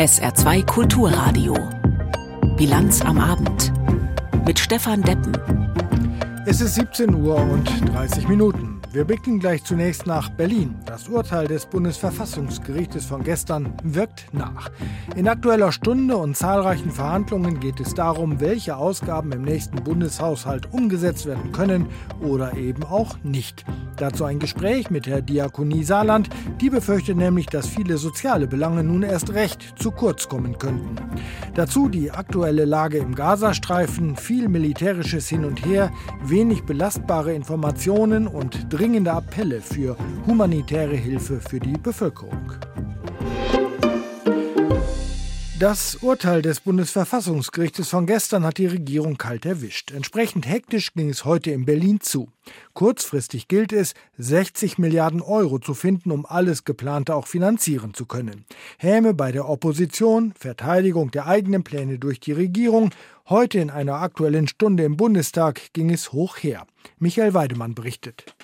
SR2 Kulturradio. Bilanz am Abend. Mit Stefan Deppen. Es ist 17 Uhr und 30 Minuten. Wir blicken gleich zunächst nach Berlin. Das Urteil des Bundesverfassungsgerichtes von gestern wirkt nach. In aktueller Stunde und zahlreichen Verhandlungen geht es darum, welche Ausgaben im nächsten Bundeshaushalt umgesetzt werden können oder eben auch nicht. Dazu ein Gespräch mit Herr Diakonie Saarland. Die befürchtet nämlich, dass viele soziale Belange nun erst recht zu kurz kommen könnten. Dazu die aktuelle Lage im Gazastreifen, viel militärisches Hin und Her, wenig belastbare Informationen und dringende Appelle für humanitäre Hilfe für die Bevölkerung. Das Urteil des Bundesverfassungsgerichtes von gestern hat die Regierung kalt erwischt. Entsprechend hektisch ging es heute in Berlin zu. Kurzfristig gilt es, 60 Milliarden Euro zu finden, um alles Geplante auch finanzieren zu können. Häme bei der Opposition, Verteidigung der eigenen Pläne durch die Regierung. Heute in einer aktuellen Stunde im Bundestag ging es hoch her. Michael Weidemann berichtet.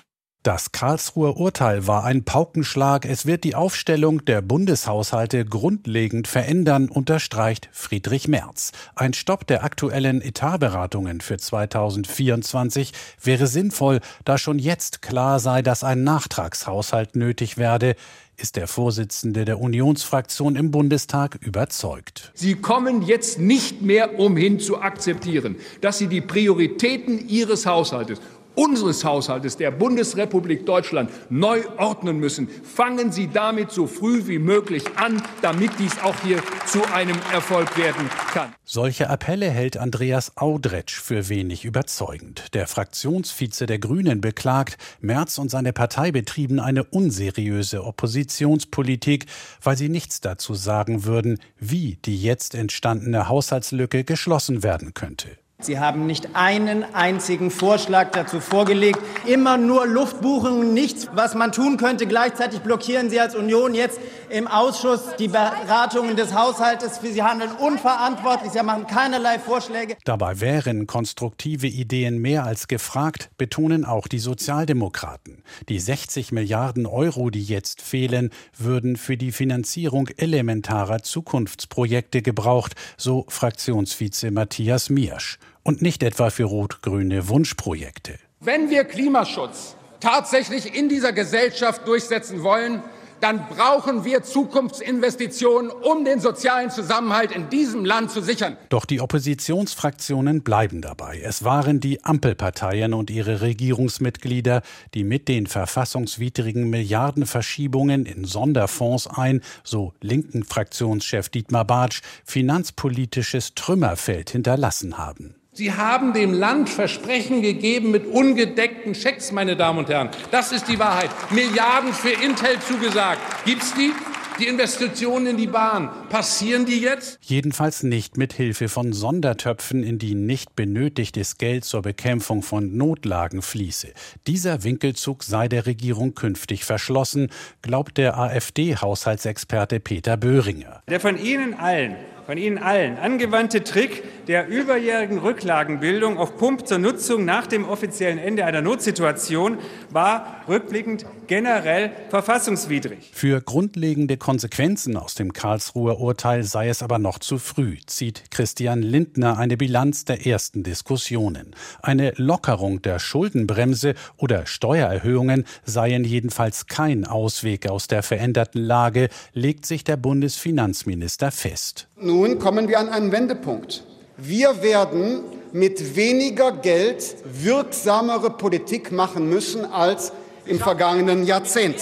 Das Karlsruher Urteil war ein Paukenschlag. Es wird die Aufstellung der Bundeshaushalte grundlegend verändern, unterstreicht Friedrich Merz. Ein Stopp der aktuellen Etatberatungen für 2024 wäre sinnvoll, da schon jetzt klar sei, dass ein Nachtragshaushalt nötig werde ist der Vorsitzende der Unionsfraktion im Bundestag überzeugt. Sie kommen jetzt nicht mehr umhin zu akzeptieren, dass Sie die Prioritäten Ihres Haushaltes unseres Haushaltes der Bundesrepublik Deutschland neu ordnen müssen. Fangen Sie damit so früh wie möglich an, damit dies auch hier zu einem Erfolg werden kann. Solche Appelle hält Andreas Audretsch für wenig überzeugend. Der Fraktionsvize der Grünen beklagt, Merz und seine Partei betrieben eine unseriöse Oppositionspolitik, weil sie nichts dazu sagen würden, wie die jetzt entstandene Haushaltslücke geschlossen werden könnte. Sie haben nicht einen einzigen Vorschlag dazu vorgelegt. Immer nur Luftbuchungen, nichts, was man tun könnte. Gleichzeitig blockieren Sie als Union jetzt im Ausschuss die Beratungen des Haushaltes. Sie handeln unverantwortlich. Sie machen keinerlei Vorschläge. Dabei wären konstruktive Ideen mehr als gefragt, betonen auch die Sozialdemokraten. Die 60 Milliarden Euro, die jetzt fehlen, würden für die Finanzierung elementarer Zukunftsprojekte gebraucht, so Fraktionsvize Matthias Miersch und nicht etwa für rot-grüne Wunschprojekte. Wenn wir Klimaschutz tatsächlich in dieser Gesellschaft durchsetzen wollen, dann brauchen wir Zukunftsinvestitionen, um den sozialen Zusammenhalt in diesem Land zu sichern. Doch die Oppositionsfraktionen bleiben dabei. Es waren die Ampelparteien und ihre Regierungsmitglieder, die mit den verfassungswidrigen Milliardenverschiebungen in Sonderfonds ein, so linken Fraktionschef Dietmar Bartsch, finanzpolitisches Trümmerfeld hinterlassen haben. Sie haben dem Land Versprechen gegeben mit ungedeckten Schecks, meine Damen und Herren. Das ist die Wahrheit. Milliarden für Intel zugesagt. Gibt's die? Die Investitionen in die Bahn, passieren die jetzt? Jedenfalls nicht mit Hilfe von Sondertöpfen, in die nicht benötigtes Geld zur Bekämpfung von Notlagen fließe. Dieser Winkelzug sei der Regierung künftig verschlossen, glaubt der AfD-Haushaltsexperte Peter Böhringer. Der von Ihnen allen von Ihnen allen. Angewandte Trick der überjährigen Rücklagenbildung auf Pump zur Nutzung nach dem offiziellen Ende einer Notsituation war rückblickend generell verfassungswidrig. Für grundlegende Konsequenzen aus dem Karlsruher Urteil sei es aber noch zu früh, zieht Christian Lindner eine Bilanz der ersten Diskussionen. Eine Lockerung der Schuldenbremse oder Steuererhöhungen seien jedenfalls kein Ausweg aus der veränderten Lage, legt sich der Bundesfinanzminister fest. Nun kommen wir an einen Wendepunkt. Wir werden mit weniger Geld wirksamere Politik machen müssen als im vergangenen Jahrzehnt.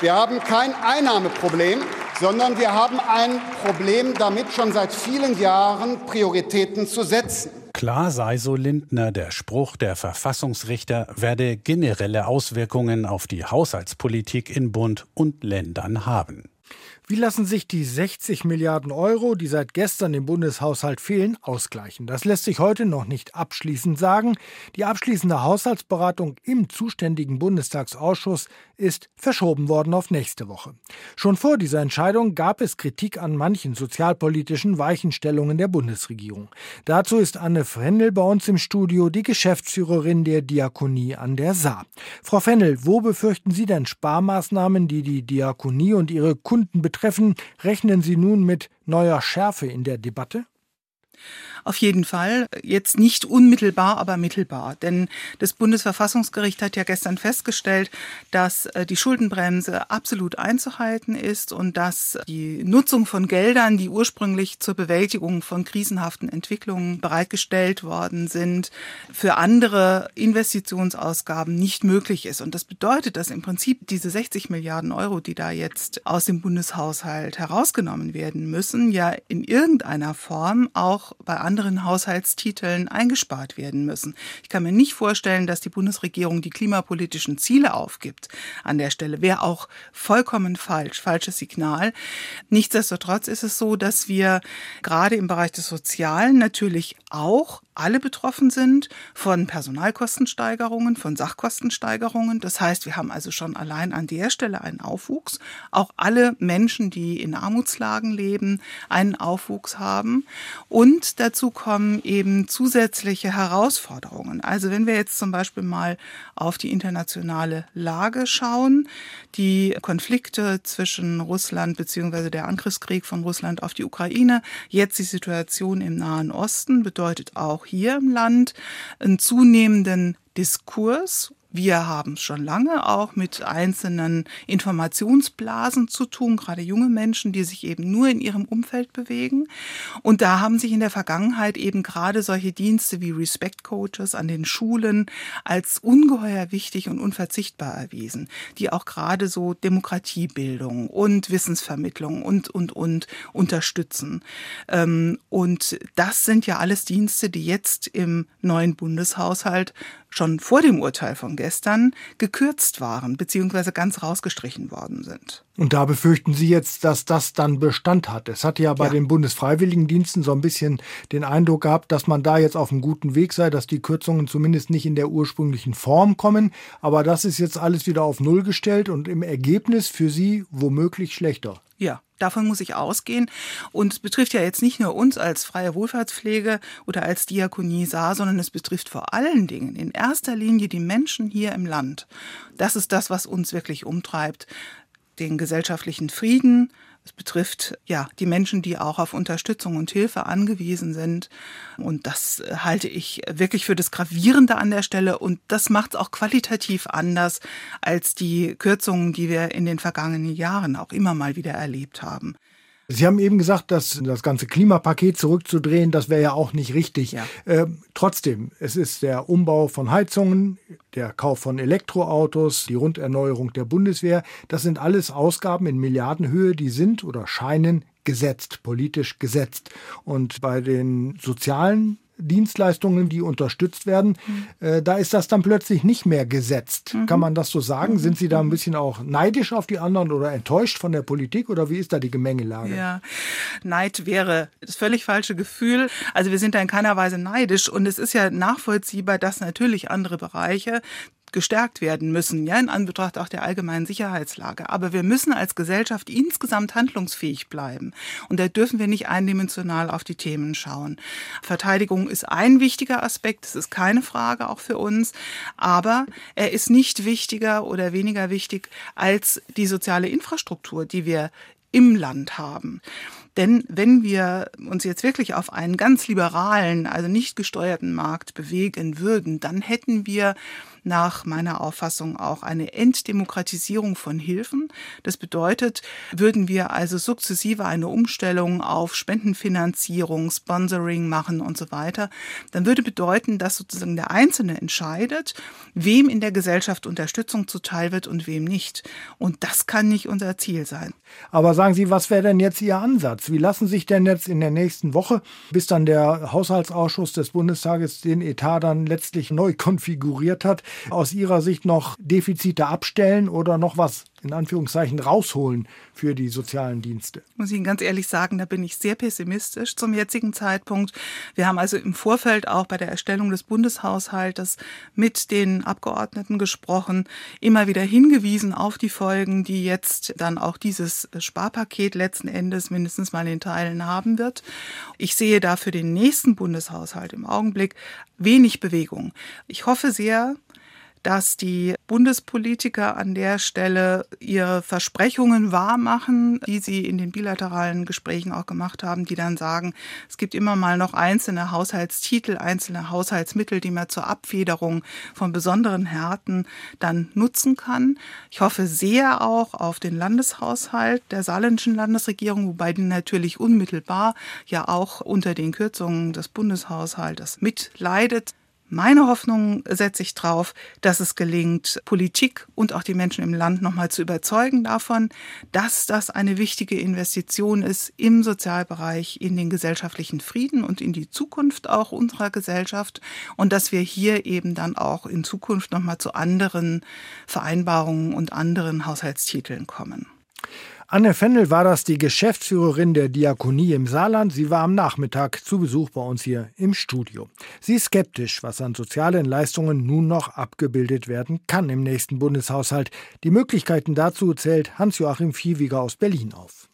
Wir haben kein Einnahmeproblem, sondern wir haben ein Problem damit, schon seit vielen Jahren Prioritäten zu setzen. Klar sei, so Lindner, der Spruch der Verfassungsrichter werde generelle Auswirkungen auf die Haushaltspolitik in Bund und Ländern haben. Wie lassen sich die 60 Milliarden Euro, die seit gestern im Bundeshaushalt fehlen, ausgleichen? Das lässt sich heute noch nicht abschließend sagen. Die abschließende Haushaltsberatung im zuständigen Bundestagsausschuss ist verschoben worden auf nächste Woche. Schon vor dieser Entscheidung gab es Kritik an manchen sozialpolitischen Weichenstellungen der Bundesregierung. Dazu ist Anne Frendel bei uns im Studio, die Geschäftsführerin der Diakonie an der Saar. Frau Fennel, wo befürchten Sie denn Sparmaßnahmen, die die Diakonie und ihre Kunden betreffen. Rechnen Sie nun mit neuer Schärfe in der Debatte? Auf jeden Fall. Jetzt nicht unmittelbar, aber mittelbar. Denn das Bundesverfassungsgericht hat ja gestern festgestellt, dass äh, die Schuldenbremse absolut einzuhalten ist und dass die Nutzung von Geldern, die ursprünglich zur Bewältigung von krisenhaften Entwicklungen bereitgestellt worden sind, für andere Investitionsausgaben nicht möglich ist. Und das bedeutet, dass im Prinzip diese 60 Milliarden Euro, die da jetzt aus dem Bundeshaushalt herausgenommen werden müssen, ja in irgendeiner Form auch bei anderen anderen Haushaltstiteln eingespart werden müssen. Ich kann mir nicht vorstellen, dass die Bundesregierung die klimapolitischen Ziele aufgibt. An der Stelle wäre auch vollkommen falsch, falsches Signal. Nichtsdestotrotz ist es so, dass wir gerade im Bereich des Sozialen natürlich auch alle betroffen sind von Personalkostensteigerungen, von Sachkostensteigerungen. Das heißt, wir haben also schon allein an der Stelle einen Aufwuchs. Auch alle Menschen, die in Armutslagen leben, einen Aufwuchs haben. Und dazu kommen eben zusätzliche Herausforderungen. Also wenn wir jetzt zum Beispiel mal auf die internationale Lage schauen, die Konflikte zwischen Russland bzw. der Angriffskrieg von Russland auf die Ukraine, jetzt die Situation im Nahen Osten bedeutet auch hier im Land einen zunehmenden Diskurs wir haben es schon lange auch mit einzelnen Informationsblasen zu tun, gerade junge Menschen, die sich eben nur in ihrem Umfeld bewegen. Und da haben sich in der Vergangenheit eben gerade solche Dienste wie Respect Coaches an den Schulen als ungeheuer wichtig und unverzichtbar erwiesen, die auch gerade so Demokratiebildung und Wissensvermittlung und, und, und unterstützen. Ähm, und das sind ja alles Dienste, die jetzt im neuen Bundeshaushalt schon vor dem Urteil von gestern gekürzt waren bzw. ganz rausgestrichen worden sind. Und da befürchten Sie jetzt, dass das dann Bestand hat. Es hat ja bei ja. den Bundesfreiwilligendiensten so ein bisschen den Eindruck gehabt, dass man da jetzt auf einem guten Weg sei, dass die Kürzungen zumindest nicht in der ursprünglichen Form kommen. Aber das ist jetzt alles wieder auf Null gestellt und im Ergebnis für Sie womöglich schlechter. Ja, Davon muss ich ausgehen. Und es betrifft ja jetzt nicht nur uns als freie Wohlfahrtspflege oder als Diakonie Saar, sondern es betrifft vor allen Dingen in erster Linie die Menschen hier im Land. Das ist das, was uns wirklich umtreibt. Den gesellschaftlichen Frieden, es betrifft ja die Menschen, die auch auf Unterstützung und Hilfe angewiesen sind. Und das halte ich wirklich für das Gravierende an der Stelle. Und das macht es auch qualitativ anders als die Kürzungen, die wir in den vergangenen Jahren auch immer mal wieder erlebt haben. Sie haben eben gesagt, dass das ganze Klimapaket zurückzudrehen, das wäre ja auch nicht richtig. Ja. Äh, trotzdem, es ist der Umbau von Heizungen, der Kauf von Elektroautos, die Runderneuerung der Bundeswehr. Das sind alles Ausgaben in Milliardenhöhe, die sind oder scheinen gesetzt, politisch gesetzt. Und bei den sozialen Dienstleistungen, die unterstützt werden, mhm. äh, da ist das dann plötzlich nicht mehr gesetzt. Mhm. Kann man das so sagen? Mhm. Sind Sie da ein bisschen auch neidisch auf die anderen oder enttäuscht von der Politik oder wie ist da die Gemengelage? Ja, Neid wäre das völlig falsche Gefühl. Also wir sind da in keiner Weise neidisch und es ist ja nachvollziehbar, dass natürlich andere Bereiche gestärkt werden müssen, ja, in Anbetracht auch der allgemeinen Sicherheitslage. Aber wir müssen als Gesellschaft insgesamt handlungsfähig bleiben. Und da dürfen wir nicht eindimensional auf die Themen schauen. Verteidigung ist ein wichtiger Aspekt, das ist keine Frage auch für uns. Aber er ist nicht wichtiger oder weniger wichtig als die soziale Infrastruktur, die wir im Land haben. Denn wenn wir uns jetzt wirklich auf einen ganz liberalen, also nicht gesteuerten Markt bewegen würden, dann hätten wir nach meiner Auffassung auch eine Entdemokratisierung von Hilfen. Das bedeutet, würden wir also sukzessive eine Umstellung auf Spendenfinanzierung, Sponsoring machen und so weiter, dann würde bedeuten, dass sozusagen der Einzelne entscheidet, wem in der Gesellschaft Unterstützung zuteil wird und wem nicht. Und das kann nicht unser Ziel sein. Aber sagen Sie, was wäre denn jetzt Ihr Ansatz? Wie lassen sich denn jetzt in der nächsten Woche, bis dann der Haushaltsausschuss des Bundestages den Etat dann letztlich neu konfiguriert hat, aus Ihrer Sicht noch Defizite abstellen oder noch was in Anführungszeichen rausholen für die sozialen Dienste? Muss ich Ihnen ganz ehrlich sagen, da bin ich sehr pessimistisch zum jetzigen Zeitpunkt. Wir haben also im Vorfeld auch bei der Erstellung des Bundeshaushaltes mit den Abgeordneten gesprochen, immer wieder hingewiesen auf die Folgen, die jetzt dann auch dieses Sparpaket letzten Endes mindestens mal in Teilen haben wird. Ich sehe da für den nächsten Bundeshaushalt im Augenblick wenig Bewegung. Ich hoffe sehr, dass die Bundespolitiker an der Stelle ihre Versprechungen wahrmachen, die sie in den bilateralen Gesprächen auch gemacht haben, die dann sagen, es gibt immer mal noch einzelne Haushaltstitel, einzelne Haushaltsmittel, die man zur Abfederung von besonderen Härten dann nutzen kann. Ich hoffe sehr auch auf den Landeshaushalt der saarländischen Landesregierung, wobei die natürlich unmittelbar ja auch unter den Kürzungen des Bundeshaushaltes mitleidet. Meine Hoffnung setze ich darauf, dass es gelingt, Politik und auch die Menschen im Land nochmal zu überzeugen davon, dass das eine wichtige Investition ist im Sozialbereich, in den gesellschaftlichen Frieden und in die Zukunft auch unserer Gesellschaft und dass wir hier eben dann auch in Zukunft nochmal zu anderen Vereinbarungen und anderen Haushaltstiteln kommen. Anne Fennel war das, die Geschäftsführerin der Diakonie im Saarland. Sie war am Nachmittag zu Besuch bei uns hier im Studio. Sie ist skeptisch, was an sozialen Leistungen nun noch abgebildet werden kann im nächsten Bundeshaushalt. Die Möglichkeiten dazu zählt Hans-Joachim Viehwiger aus Berlin auf.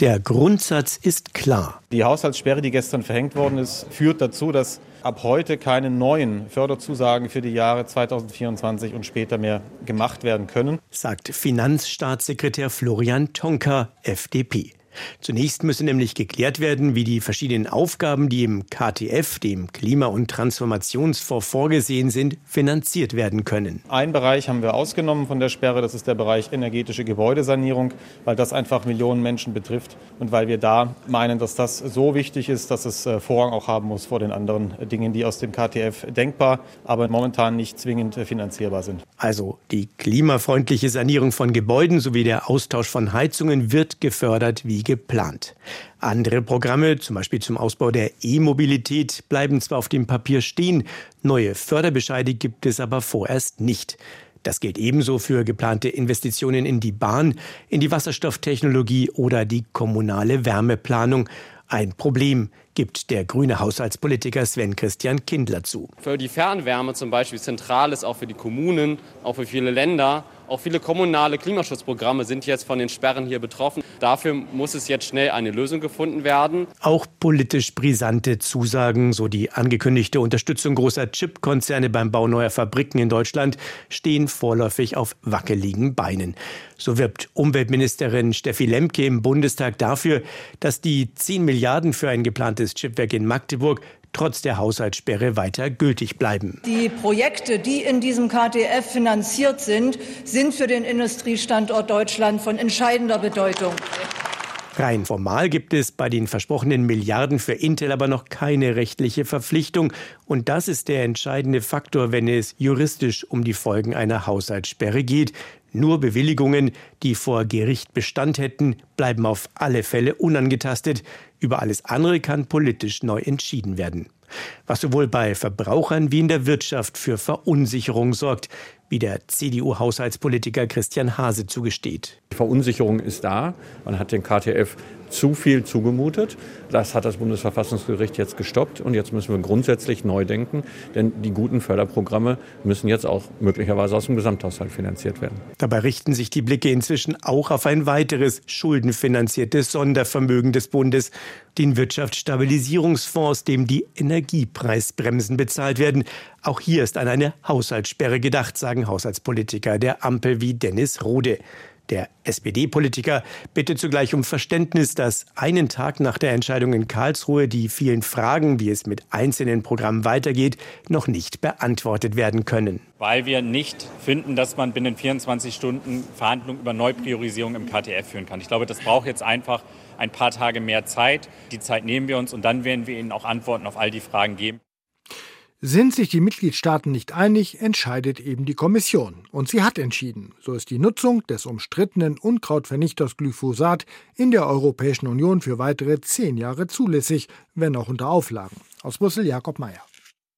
Der Grundsatz ist klar. Die Haushaltssperre, die gestern verhängt worden ist, führt dazu, dass ab heute keine neuen Förderzusagen für die Jahre 2024 und später mehr gemacht werden können, sagt Finanzstaatssekretär Florian Tonka, FDP. Zunächst müsse nämlich geklärt werden, wie die verschiedenen Aufgaben, die im KTF, dem Klima- und Transformationsfonds vorgesehen sind, finanziert werden können. Ein Bereich haben wir ausgenommen von der Sperre, das ist der Bereich energetische Gebäudesanierung, weil das einfach Millionen Menschen betrifft und weil wir da meinen, dass das so wichtig ist, dass es äh, Vorrang auch haben muss vor den anderen Dingen, die aus dem KTF denkbar, aber momentan nicht zwingend äh, finanzierbar sind. Also die klimafreundliche Sanierung von Gebäuden sowie der Austausch von Heizungen wird gefördert wie geplant. Andere Programme, zum Beispiel zum Ausbau der E-Mobilität, bleiben zwar auf dem Papier stehen, neue Förderbescheide gibt es aber vorerst nicht. Das gilt ebenso für geplante Investitionen in die Bahn, in die Wasserstofftechnologie oder die kommunale Wärmeplanung. Ein Problem gibt der grüne Haushaltspolitiker Sven Christian Kindler zu. Für die Fernwärme zum Beispiel zentral ist auch für die Kommunen, auch für viele Länder auch viele kommunale Klimaschutzprogramme sind jetzt von den Sperren hier betroffen. Dafür muss es jetzt schnell eine Lösung gefunden werden. Auch politisch brisante Zusagen, so die angekündigte Unterstützung großer Chipkonzerne beim Bau neuer Fabriken in Deutschland, stehen vorläufig auf wackeligen Beinen. So wirbt Umweltministerin Steffi Lemke im Bundestag dafür, dass die 10 Milliarden für ein geplantes Chipwerk in Magdeburg trotz der Haushaltssperre weiter gültig bleiben. Die Projekte, die in diesem KTF finanziert sind, sind für den Industriestandort Deutschland von entscheidender Bedeutung. Rein formal gibt es bei den versprochenen Milliarden für Intel aber noch keine rechtliche Verpflichtung. Und das ist der entscheidende Faktor, wenn es juristisch um die Folgen einer Haushaltssperre geht. Nur Bewilligungen, die vor Gericht Bestand hätten, bleiben auf alle Fälle unangetastet. Über alles andere kann politisch neu entschieden werden. Was sowohl bei Verbrauchern wie in der Wirtschaft für Verunsicherung sorgt, wie der CDU-Haushaltspolitiker Christian Hase zugesteht. Die Verunsicherung ist da. Man hat den KTF zu viel zugemutet. Das hat das Bundesverfassungsgericht jetzt gestoppt und jetzt müssen wir grundsätzlich neu denken, denn die guten Förderprogramme müssen jetzt auch möglicherweise aus dem Gesamthaushalt finanziert werden. Dabei richten sich die Blicke inzwischen auch auf ein weiteres schuldenfinanziertes Sondervermögen des Bundes, den Wirtschaftsstabilisierungsfonds, dem die Energiepreisbremsen bezahlt werden. Auch hier ist an eine Haushaltssperre gedacht, sagen Haushaltspolitiker der Ampel wie Dennis Rode. Der SPD-Politiker bittet zugleich um Verständnis, dass einen Tag nach der Entscheidung in Karlsruhe die vielen Fragen, wie es mit einzelnen Programmen weitergeht, noch nicht beantwortet werden können. Weil wir nicht finden, dass man binnen 24 Stunden Verhandlungen über Neupriorisierung im KTF führen kann. Ich glaube, das braucht jetzt einfach ein paar Tage mehr Zeit. Die Zeit nehmen wir uns und dann werden wir Ihnen auch Antworten auf all die Fragen geben. Sind sich die Mitgliedstaaten nicht einig, entscheidet eben die Kommission. Und sie hat entschieden. So ist die Nutzung des umstrittenen Unkrautvernichters Glyphosat in der Europäischen Union für weitere zehn Jahre zulässig, wenn auch unter Auflagen. Aus Brüssel Jakob Mayer.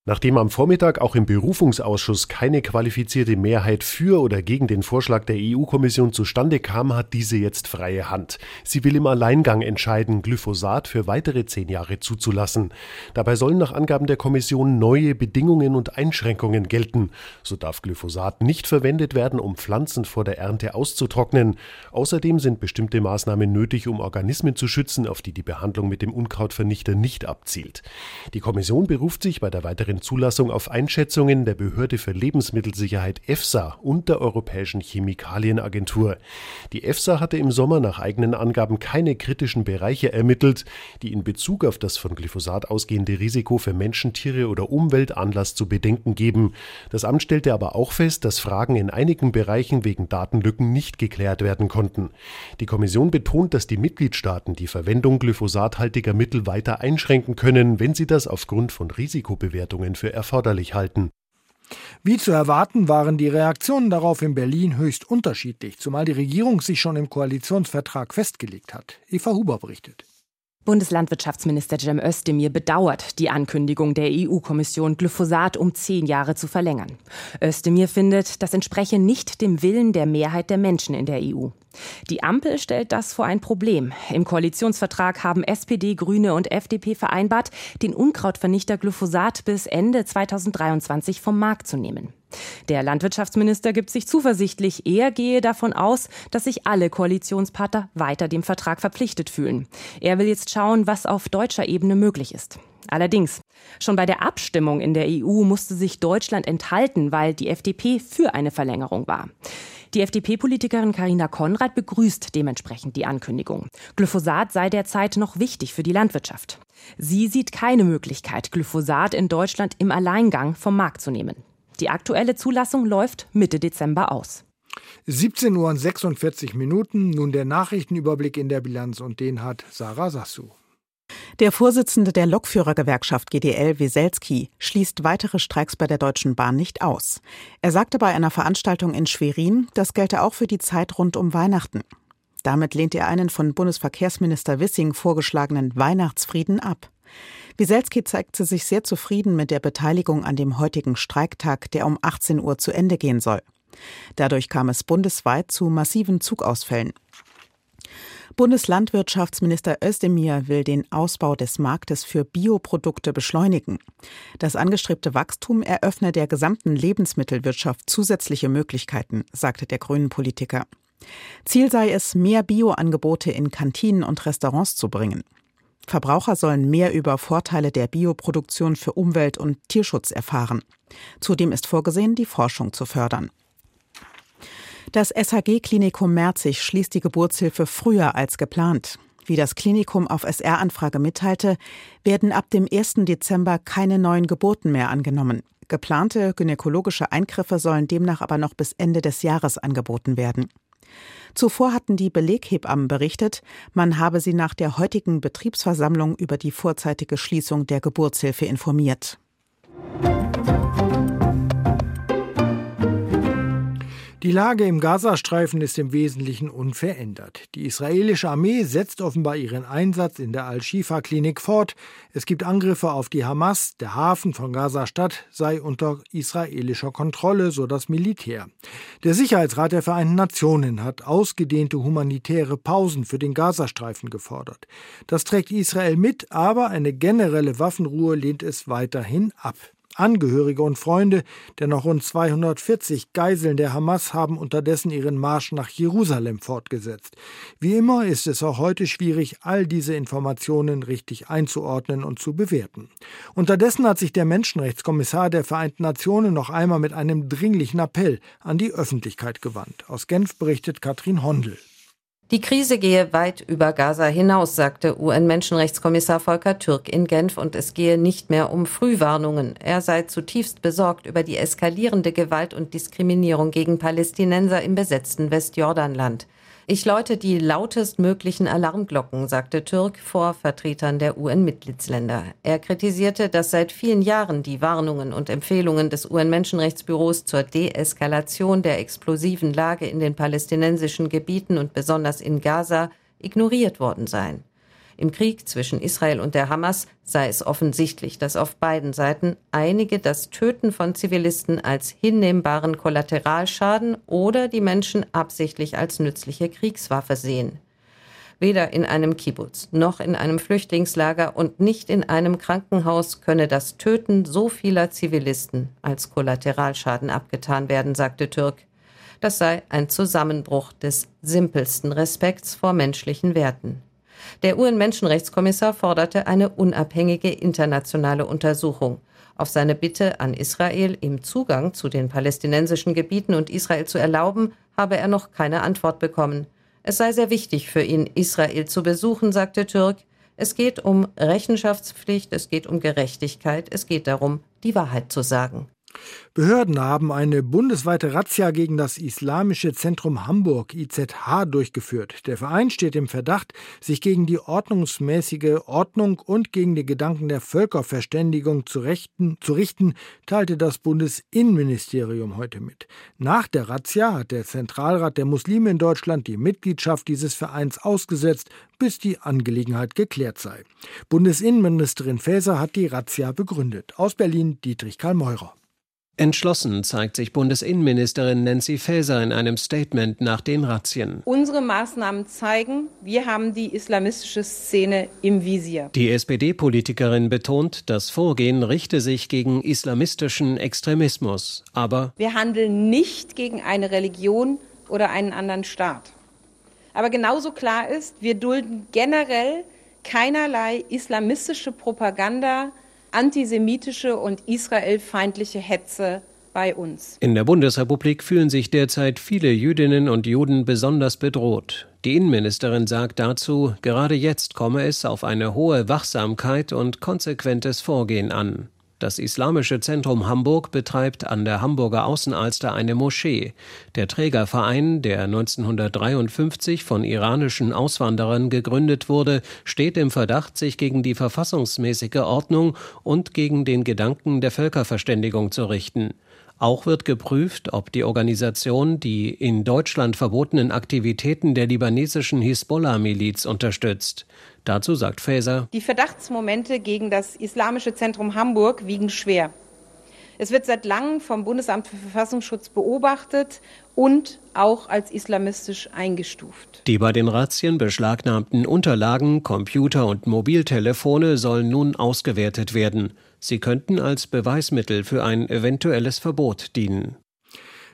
Nachdem am Vormittag auch im Berufungsausschuss keine qualifizierte Mehrheit für oder gegen den Vorschlag der EU-Kommission zustande kam, hat diese jetzt freie Hand. Sie will im Alleingang entscheiden, Glyphosat für weitere zehn Jahre zuzulassen. Dabei sollen nach Angaben der Kommission neue Bedingungen und Einschränkungen gelten. So darf Glyphosat nicht verwendet werden, um Pflanzen vor der Ernte auszutrocknen. Außerdem sind bestimmte Maßnahmen nötig, um Organismen zu schützen, auf die die Behandlung mit dem Unkrautvernichter nicht abzielt. Die Kommission beruft sich bei der weiteren deren Zulassung auf Einschätzungen der Behörde für Lebensmittelsicherheit EFSA und der Europäischen Chemikalienagentur. Die EFSA hatte im Sommer nach eigenen Angaben keine kritischen Bereiche ermittelt, die in Bezug auf das von Glyphosat ausgehende Risiko für Menschen, Tiere oder Umwelt Anlass zu Bedenken geben. Das Amt stellte aber auch fest, dass Fragen in einigen Bereichen wegen Datenlücken nicht geklärt werden konnten. Die Kommission betont, dass die Mitgliedstaaten die Verwendung glyphosathaltiger Mittel weiter einschränken können, wenn sie das aufgrund von Risikobewertungen für erforderlich halten. Wie zu erwarten waren die Reaktionen darauf in Berlin höchst unterschiedlich, zumal die Regierung sich schon im Koalitionsvertrag festgelegt hat. Eva Huber berichtet. Bundeslandwirtschaftsminister Cem Özdemir bedauert die Ankündigung der EU-Kommission, Glyphosat um zehn Jahre zu verlängern. Özdemir findet, das entspreche nicht dem Willen der Mehrheit der Menschen in der EU. Die Ampel stellt das vor ein Problem. Im Koalitionsvertrag haben SPD, Grüne und FDP vereinbart, den Unkrautvernichter Glyphosat bis Ende 2023 vom Markt zu nehmen. Der Landwirtschaftsminister gibt sich zuversichtlich. Er gehe davon aus, dass sich alle Koalitionspartner weiter dem Vertrag verpflichtet fühlen. Er will jetzt schauen, was auf deutscher Ebene möglich ist. Allerdings, schon bei der Abstimmung in der EU musste sich Deutschland enthalten, weil die FDP für eine Verlängerung war. Die FDP-Politikerin Karina Konrad begrüßt dementsprechend die Ankündigung. Glyphosat sei derzeit noch wichtig für die Landwirtschaft. Sie sieht keine Möglichkeit, Glyphosat in Deutschland im Alleingang vom Markt zu nehmen. Die aktuelle Zulassung läuft Mitte Dezember aus. 17 Uhr und 46 Minuten. Nun der Nachrichtenüberblick in der Bilanz und den hat Sarah Sassu. Der Vorsitzende der Lokführergewerkschaft GDL, Weselski, schließt weitere Streiks bei der Deutschen Bahn nicht aus. Er sagte bei einer Veranstaltung in Schwerin, das gelte auch für die Zeit rund um Weihnachten. Damit lehnt er einen von Bundesverkehrsminister Wissing vorgeschlagenen Weihnachtsfrieden ab. Wieselski zeigte sich sehr zufrieden mit der Beteiligung an dem heutigen Streiktag, der um 18 Uhr zu Ende gehen soll. Dadurch kam es bundesweit zu massiven Zugausfällen. Bundeslandwirtschaftsminister Özdemir will den Ausbau des Marktes für Bioprodukte beschleunigen. Das angestrebte Wachstum eröffne der gesamten Lebensmittelwirtschaft zusätzliche Möglichkeiten, sagte der grünen Politiker. Ziel sei es, mehr Bioangebote in Kantinen und Restaurants zu bringen. Verbraucher sollen mehr über Vorteile der Bioproduktion für Umwelt und Tierschutz erfahren. Zudem ist vorgesehen, die Forschung zu fördern. Das SHG-Klinikum Merzig schließt die Geburtshilfe früher als geplant. Wie das Klinikum auf SR-Anfrage mitteilte, werden ab dem 1. Dezember keine neuen Geburten mehr angenommen. Geplante gynäkologische Eingriffe sollen demnach aber noch bis Ende des Jahres angeboten werden. Zuvor hatten die Beleghebammen berichtet, man habe sie nach der heutigen Betriebsversammlung über die vorzeitige Schließung der Geburtshilfe informiert. Die Lage im Gazastreifen ist im Wesentlichen unverändert. Die israelische Armee setzt offenbar ihren Einsatz in der Al-Shifa-Klinik fort. Es gibt Angriffe auf die Hamas. Der Hafen von Gaza-Stadt sei unter israelischer Kontrolle, so das Militär. Der Sicherheitsrat der Vereinten Nationen hat ausgedehnte humanitäre Pausen für den Gazastreifen gefordert. Das trägt Israel mit, aber eine generelle Waffenruhe lehnt es weiterhin ab. Angehörige und Freunde der noch rund 240 Geiseln der Hamas haben unterdessen ihren Marsch nach Jerusalem fortgesetzt. Wie immer ist es auch heute schwierig, all diese Informationen richtig einzuordnen und zu bewerten. Unterdessen hat sich der Menschenrechtskommissar der Vereinten Nationen noch einmal mit einem dringlichen Appell an die Öffentlichkeit gewandt. Aus Genf berichtet Katrin Hondel. Die Krise gehe weit über Gaza hinaus, sagte UN-Menschenrechtskommissar Volker Türk in Genf, und es gehe nicht mehr um Frühwarnungen. Er sei zutiefst besorgt über die eskalierende Gewalt und Diskriminierung gegen Palästinenser im besetzten Westjordanland. Ich läute die lautestmöglichen Alarmglocken, sagte Türk vor Vertretern der UN-Mitgliedsländer. Er kritisierte, dass seit vielen Jahren die Warnungen und Empfehlungen des UN-Menschenrechtsbüros zur Deeskalation der explosiven Lage in den palästinensischen Gebieten und besonders in Gaza ignoriert worden seien. Im Krieg zwischen Israel und der Hamas sei es offensichtlich, dass auf beiden Seiten einige das Töten von Zivilisten als hinnehmbaren Kollateralschaden oder die Menschen absichtlich als nützliche Kriegswaffe sehen. Weder in einem Kibbutz noch in einem Flüchtlingslager und nicht in einem Krankenhaus könne das Töten so vieler Zivilisten als Kollateralschaden abgetan werden, sagte Türk. Das sei ein Zusammenbruch des simpelsten Respekts vor menschlichen Werten. Der UN-Menschenrechtskommissar forderte eine unabhängige internationale Untersuchung. Auf seine Bitte an Israel, ihm Zugang zu den palästinensischen Gebieten und Israel zu erlauben, habe er noch keine Antwort bekommen. Es sei sehr wichtig für ihn, Israel zu besuchen, sagte Türk. Es geht um Rechenschaftspflicht, es geht um Gerechtigkeit, es geht darum, die Wahrheit zu sagen. Behörden haben eine bundesweite Razzia gegen das Islamische Zentrum Hamburg IZH durchgeführt. Der Verein steht im Verdacht, sich gegen die ordnungsmäßige Ordnung und gegen die Gedanken der Völkerverständigung zu, rechten, zu richten, teilte das Bundesinnenministerium heute mit. Nach der Razzia hat der Zentralrat der Muslime in Deutschland die Mitgliedschaft dieses Vereins ausgesetzt, bis die Angelegenheit geklärt sei. Bundesinnenministerin Faeser hat die Razzia begründet. Aus Berlin Dietrich Karl Meurer. Entschlossen zeigt sich Bundesinnenministerin Nancy Faeser in einem Statement nach den Razzien. Unsere Maßnahmen zeigen, wir haben die islamistische Szene im Visier. Die SPD-Politikerin betont, das Vorgehen richte sich gegen islamistischen Extremismus. Aber wir handeln nicht gegen eine Religion oder einen anderen Staat. Aber genauso klar ist, wir dulden generell keinerlei islamistische Propaganda, antisemitische und israelfeindliche Hetze bei uns. In der Bundesrepublik fühlen sich derzeit viele Jüdinnen und Juden besonders bedroht. Die Innenministerin sagt dazu, gerade jetzt komme es auf eine hohe Wachsamkeit und konsequentes Vorgehen an. Das Islamische Zentrum Hamburg betreibt an der Hamburger Außenalster eine Moschee. Der Trägerverein, der 1953 von iranischen Auswanderern gegründet wurde, steht im Verdacht, sich gegen die verfassungsmäßige Ordnung und gegen den Gedanken der Völkerverständigung zu richten. Auch wird geprüft, ob die Organisation die in Deutschland verbotenen Aktivitäten der libanesischen Hisbollah-Miliz unterstützt. Dazu sagt Faeser, die Verdachtsmomente gegen das Islamische Zentrum Hamburg wiegen schwer. Es wird seit langem vom Bundesamt für Verfassungsschutz beobachtet und auch als islamistisch eingestuft. Die bei den Razzien beschlagnahmten Unterlagen, Computer und Mobiltelefone sollen nun ausgewertet werden. Sie könnten als Beweismittel für ein eventuelles Verbot dienen.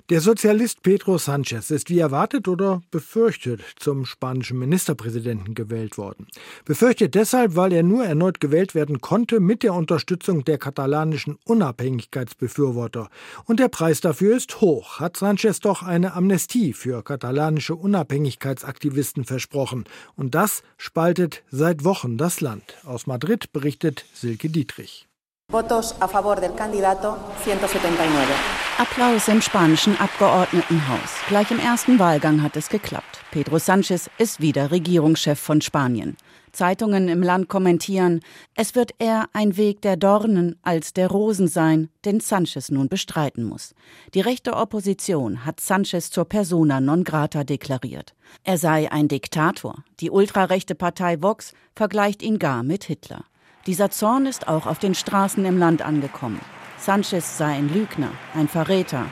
Der Sozialist Pedro Sanchez ist wie erwartet oder befürchtet zum spanischen Ministerpräsidenten gewählt worden. Befürchtet deshalb, weil er nur erneut gewählt werden konnte mit der Unterstützung der katalanischen Unabhängigkeitsbefürworter. Und der Preis dafür ist hoch, hat Sanchez doch eine Amnestie für katalanische Unabhängigkeitsaktivisten versprochen. Und das spaltet seit Wochen das Land. Aus Madrid berichtet Silke Dietrich. Votos a favor del candidato 179. Applaus im spanischen Abgeordnetenhaus. Gleich im ersten Wahlgang hat es geklappt. Pedro Sánchez ist wieder Regierungschef von Spanien. Zeitungen im Land kommentieren, es wird eher ein Weg der Dornen als der Rosen sein, den Sanchez nun bestreiten muss. Die rechte Opposition hat Sanchez zur persona non grata deklariert. Er sei ein Diktator. Die ultrarechte Partei Vox vergleicht ihn gar mit Hitler. Dieser Zorn ist auch auf den Straßen im Land angekommen. Sanchez sei ein Lügner, ein Verräter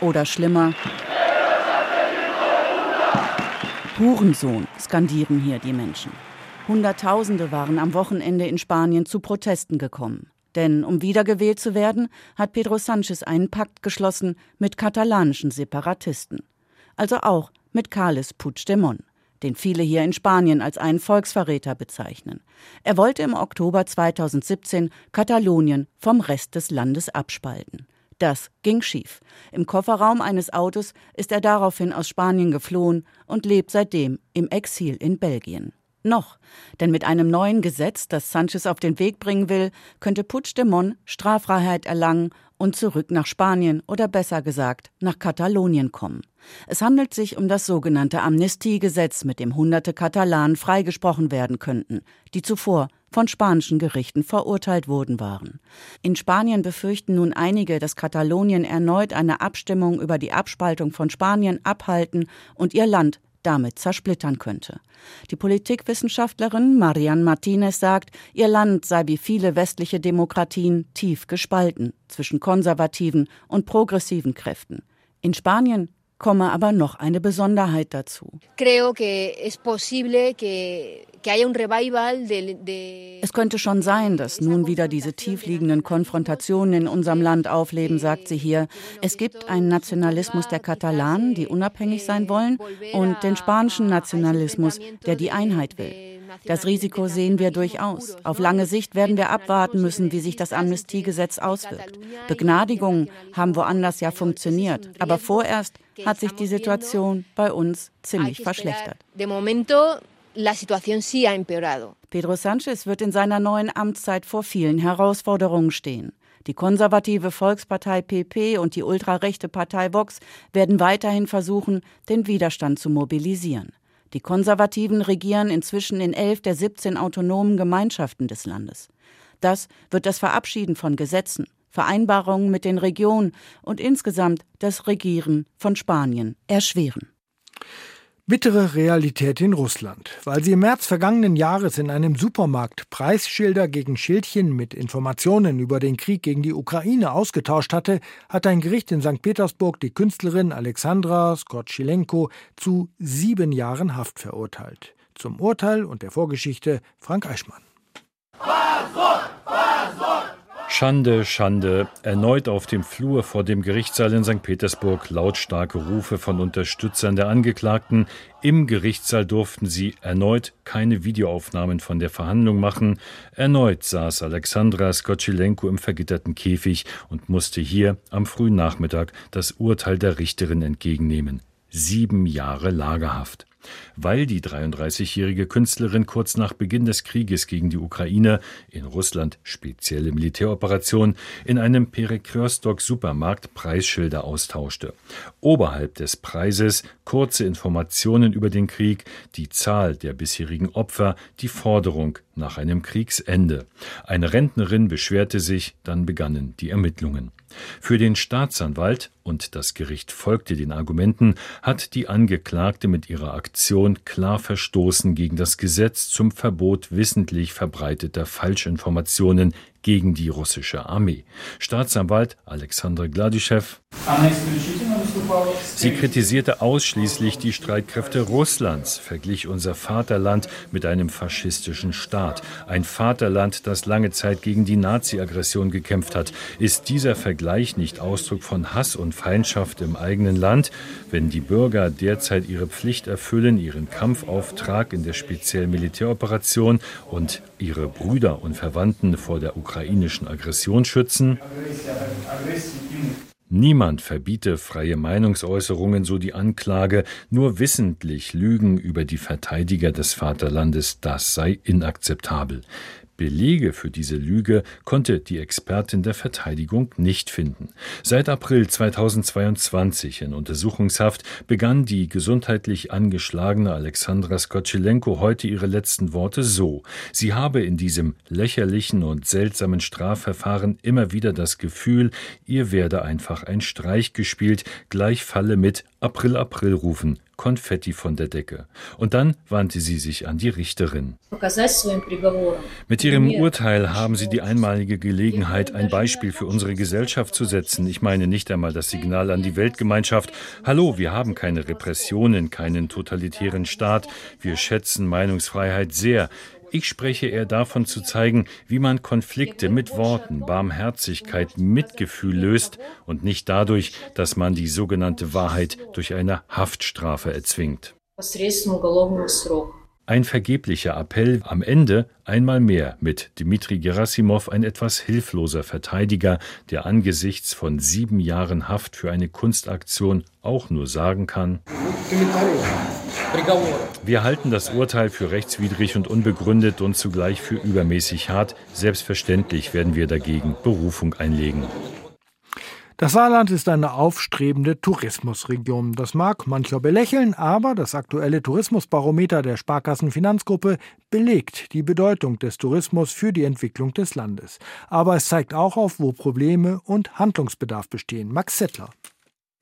oder schlimmer. Hurensohn skandieren hier die Menschen. Hunderttausende waren am Wochenende in Spanien zu Protesten gekommen. Denn um wiedergewählt zu werden, hat Pedro Sanchez einen Pakt geschlossen mit katalanischen Separatisten. Also auch mit Carles Puigdemont den viele hier in Spanien als einen Volksverräter bezeichnen. Er wollte im Oktober 2017 Katalonien vom Rest des Landes abspalten. Das ging schief. Im Kofferraum eines Autos ist er daraufhin aus Spanien geflohen und lebt seitdem im Exil in Belgien. Noch, denn mit einem neuen Gesetz, das Sanchez auf den Weg bringen will, könnte Puigdemont Straffreiheit erlangen und zurück nach Spanien oder besser gesagt nach Katalonien kommen. Es handelt sich um das sogenannte Amnestiegesetz, mit dem hunderte Katalanen freigesprochen werden könnten, die zuvor von spanischen Gerichten verurteilt worden waren. In Spanien befürchten nun einige, dass Katalonien erneut eine Abstimmung über die Abspaltung von Spanien abhalten und ihr Land damit zersplittern könnte. Die Politikwissenschaftlerin Marianne Martinez sagt, ihr Land sei wie viele westliche Demokratien tief gespalten zwischen konservativen und progressiven Kräften. In Spanien komme aber noch eine Besonderheit dazu. Es könnte schon sein, dass nun wieder diese tiefliegenden Konfrontationen in unserem Land aufleben, sagt sie hier. Es gibt einen Nationalismus der Katalanen, die unabhängig sein wollen, und den spanischen Nationalismus, der die Einheit will. Das Risiko sehen wir durchaus. Auf lange Sicht werden wir abwarten müssen, wie sich das Amnestiegesetz auswirkt. Begnadigungen haben woanders ja funktioniert. Aber vorerst hat sich die Situation bei uns ziemlich verschlechtert. Pedro Sanchez wird in seiner neuen Amtszeit vor vielen Herausforderungen stehen. Die konservative Volkspartei PP und die ultrarechte Partei Vox werden weiterhin versuchen, den Widerstand zu mobilisieren. Die Konservativen regieren inzwischen in elf der 17 autonomen Gemeinschaften des Landes. Das wird das Verabschieden von Gesetzen, Vereinbarungen mit den Regionen und insgesamt das Regieren von Spanien erschweren. Bittere Realität in Russland. Weil sie im März vergangenen Jahres in einem Supermarkt Preisschilder gegen Schildchen mit Informationen über den Krieg gegen die Ukraine ausgetauscht hatte, hat ein Gericht in St. Petersburg die Künstlerin Alexandra Skotchilenko zu sieben Jahren Haft verurteilt. Zum Urteil und der Vorgeschichte Frank Eichmann. Schande, Schande. Erneut auf dem Flur vor dem Gerichtssaal in St. Petersburg lautstarke Rufe von Unterstützern der Angeklagten. Im Gerichtssaal durften sie erneut keine Videoaufnahmen von der Verhandlung machen. Erneut saß Alexandra Skotchilenko im vergitterten Käfig und musste hier am frühen Nachmittag das Urteil der Richterin entgegennehmen. Sieben Jahre Lagerhaft weil die 33-jährige Künstlerin kurz nach Beginn des Krieges gegen die Ukraine in Russland spezielle Militäroperationen in einem Perekrostok-Supermarkt Preisschilder austauschte. Oberhalb des Preises kurze Informationen über den Krieg, die Zahl der bisherigen Opfer, die Forderung nach einem Kriegsende. Eine Rentnerin beschwerte sich, dann begannen die Ermittlungen. Für den Staatsanwalt, und das Gericht folgte den Argumenten, hat die Angeklagte mit ihrer Aktion klar verstoßen gegen das Gesetz zum Verbot wissentlich verbreiteter Falschinformationen gegen die russische Armee. Staatsanwalt Alexander Gladischew. Sie kritisierte ausschließlich die Streitkräfte Russlands, verglich unser Vaterland mit einem faschistischen Staat. Ein Vaterland, das lange Zeit gegen die Nazi-Aggression gekämpft hat. Ist dieser Vergleich nicht Ausdruck von Hass und Feindschaft im eigenen Land? Wenn die Bürger derzeit ihre Pflicht erfüllen, ihren Kampfauftrag in der speziellen Militäroperation und ihre Brüder und Verwandten vor der ukrainischen Aggression schützen? Niemand verbiete freie Meinungsäußerungen, so die Anklage, nur wissentlich Lügen über die Verteidiger des Vaterlandes, das sei inakzeptabel. Belege für diese Lüge konnte die Expertin der Verteidigung nicht finden. Seit April 2022 in Untersuchungshaft begann die gesundheitlich angeschlagene Alexandra Skotschelenko heute ihre letzten Worte so. Sie habe in diesem lächerlichen und seltsamen Strafverfahren immer wieder das Gefühl, ihr werde einfach ein Streich gespielt, gleich falle mit April, April rufen, Konfetti von der Decke. Und dann wandte sie sich an die Richterin. Mit ihrem Urteil haben Sie die einmalige Gelegenheit, ein Beispiel für unsere Gesellschaft zu setzen. Ich meine nicht einmal das Signal an die Weltgemeinschaft. Hallo, wir haben keine Repressionen, keinen totalitären Staat. Wir schätzen Meinungsfreiheit sehr. Ich spreche eher davon zu zeigen, wie man Konflikte mit Worten, Barmherzigkeit, Mitgefühl löst und nicht dadurch, dass man die sogenannte Wahrheit durch eine Haftstrafe erzwingt. Ein vergeblicher Appell am Ende einmal mehr mit Dmitri Gerasimov ein etwas hilfloser Verteidiger, der angesichts von sieben Jahren Haft für eine Kunstaktion auch nur sagen kann, wir halten das Urteil für rechtswidrig und unbegründet und zugleich für übermäßig hart. Selbstverständlich werden wir dagegen Berufung einlegen. Das Saarland ist eine aufstrebende Tourismusregion. Das mag mancher belächeln, aber das aktuelle Tourismusbarometer der Sparkassenfinanzgruppe belegt die Bedeutung des Tourismus für die Entwicklung des Landes. Aber es zeigt auch auf, wo Probleme und Handlungsbedarf bestehen. Max Settler.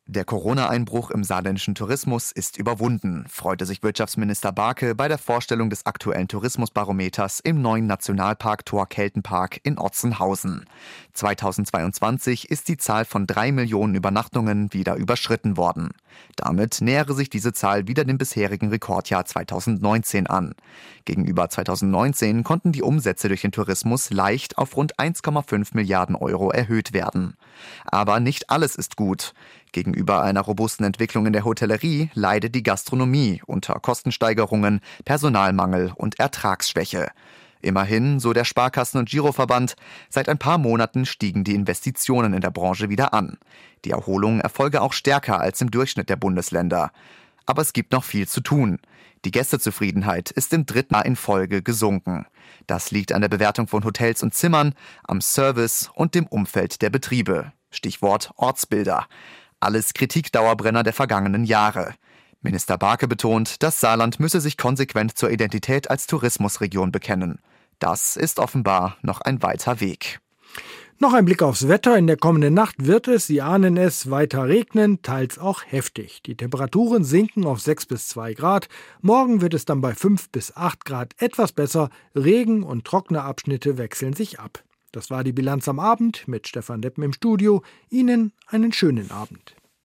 Der Corona-Einbruch im saarländischen Tourismus ist überwunden, freute sich Wirtschaftsminister Barke bei der Vorstellung des aktuellen Tourismusbarometers im neuen Nationalpark Tor Keltenpark in Otzenhausen. 2022 ist die Zahl von drei Millionen Übernachtungen wieder überschritten worden. Damit nähere sich diese Zahl wieder dem bisherigen Rekordjahr 2019 an. Gegenüber 2019 konnten die Umsätze durch den Tourismus leicht auf rund 1,5 Milliarden Euro erhöht werden. Aber nicht alles ist gut. Gegenüber einer robusten Entwicklung in der Hotellerie leidet die Gastronomie unter Kostensteigerungen, Personalmangel und Ertragsschwäche. Immerhin, so der Sparkassen- und Giroverband, seit ein paar Monaten stiegen die Investitionen in der Branche wieder an. Die Erholung erfolge auch stärker als im Durchschnitt der Bundesländer. Aber es gibt noch viel zu tun. Die Gästezufriedenheit ist im dritten Jahr in Folge gesunken. Das liegt an der Bewertung von Hotels und Zimmern, am Service und dem Umfeld der Betriebe. Stichwort Ortsbilder. Alles Kritikdauerbrenner der vergangenen Jahre. Minister Barke betont, das Saarland müsse sich konsequent zur Identität als Tourismusregion bekennen. Das ist offenbar noch ein weiter Weg. Noch ein Blick aufs Wetter. In der kommenden Nacht wird es, Sie ahnen es, weiter regnen, teils auch heftig. Die Temperaturen sinken auf 6 bis 2 Grad. Morgen wird es dann bei 5 bis 8 Grad etwas besser. Regen und trockene Abschnitte wechseln sich ab. Das war die Bilanz am Abend mit Stefan Deppen im Studio. Ihnen einen schönen Abend.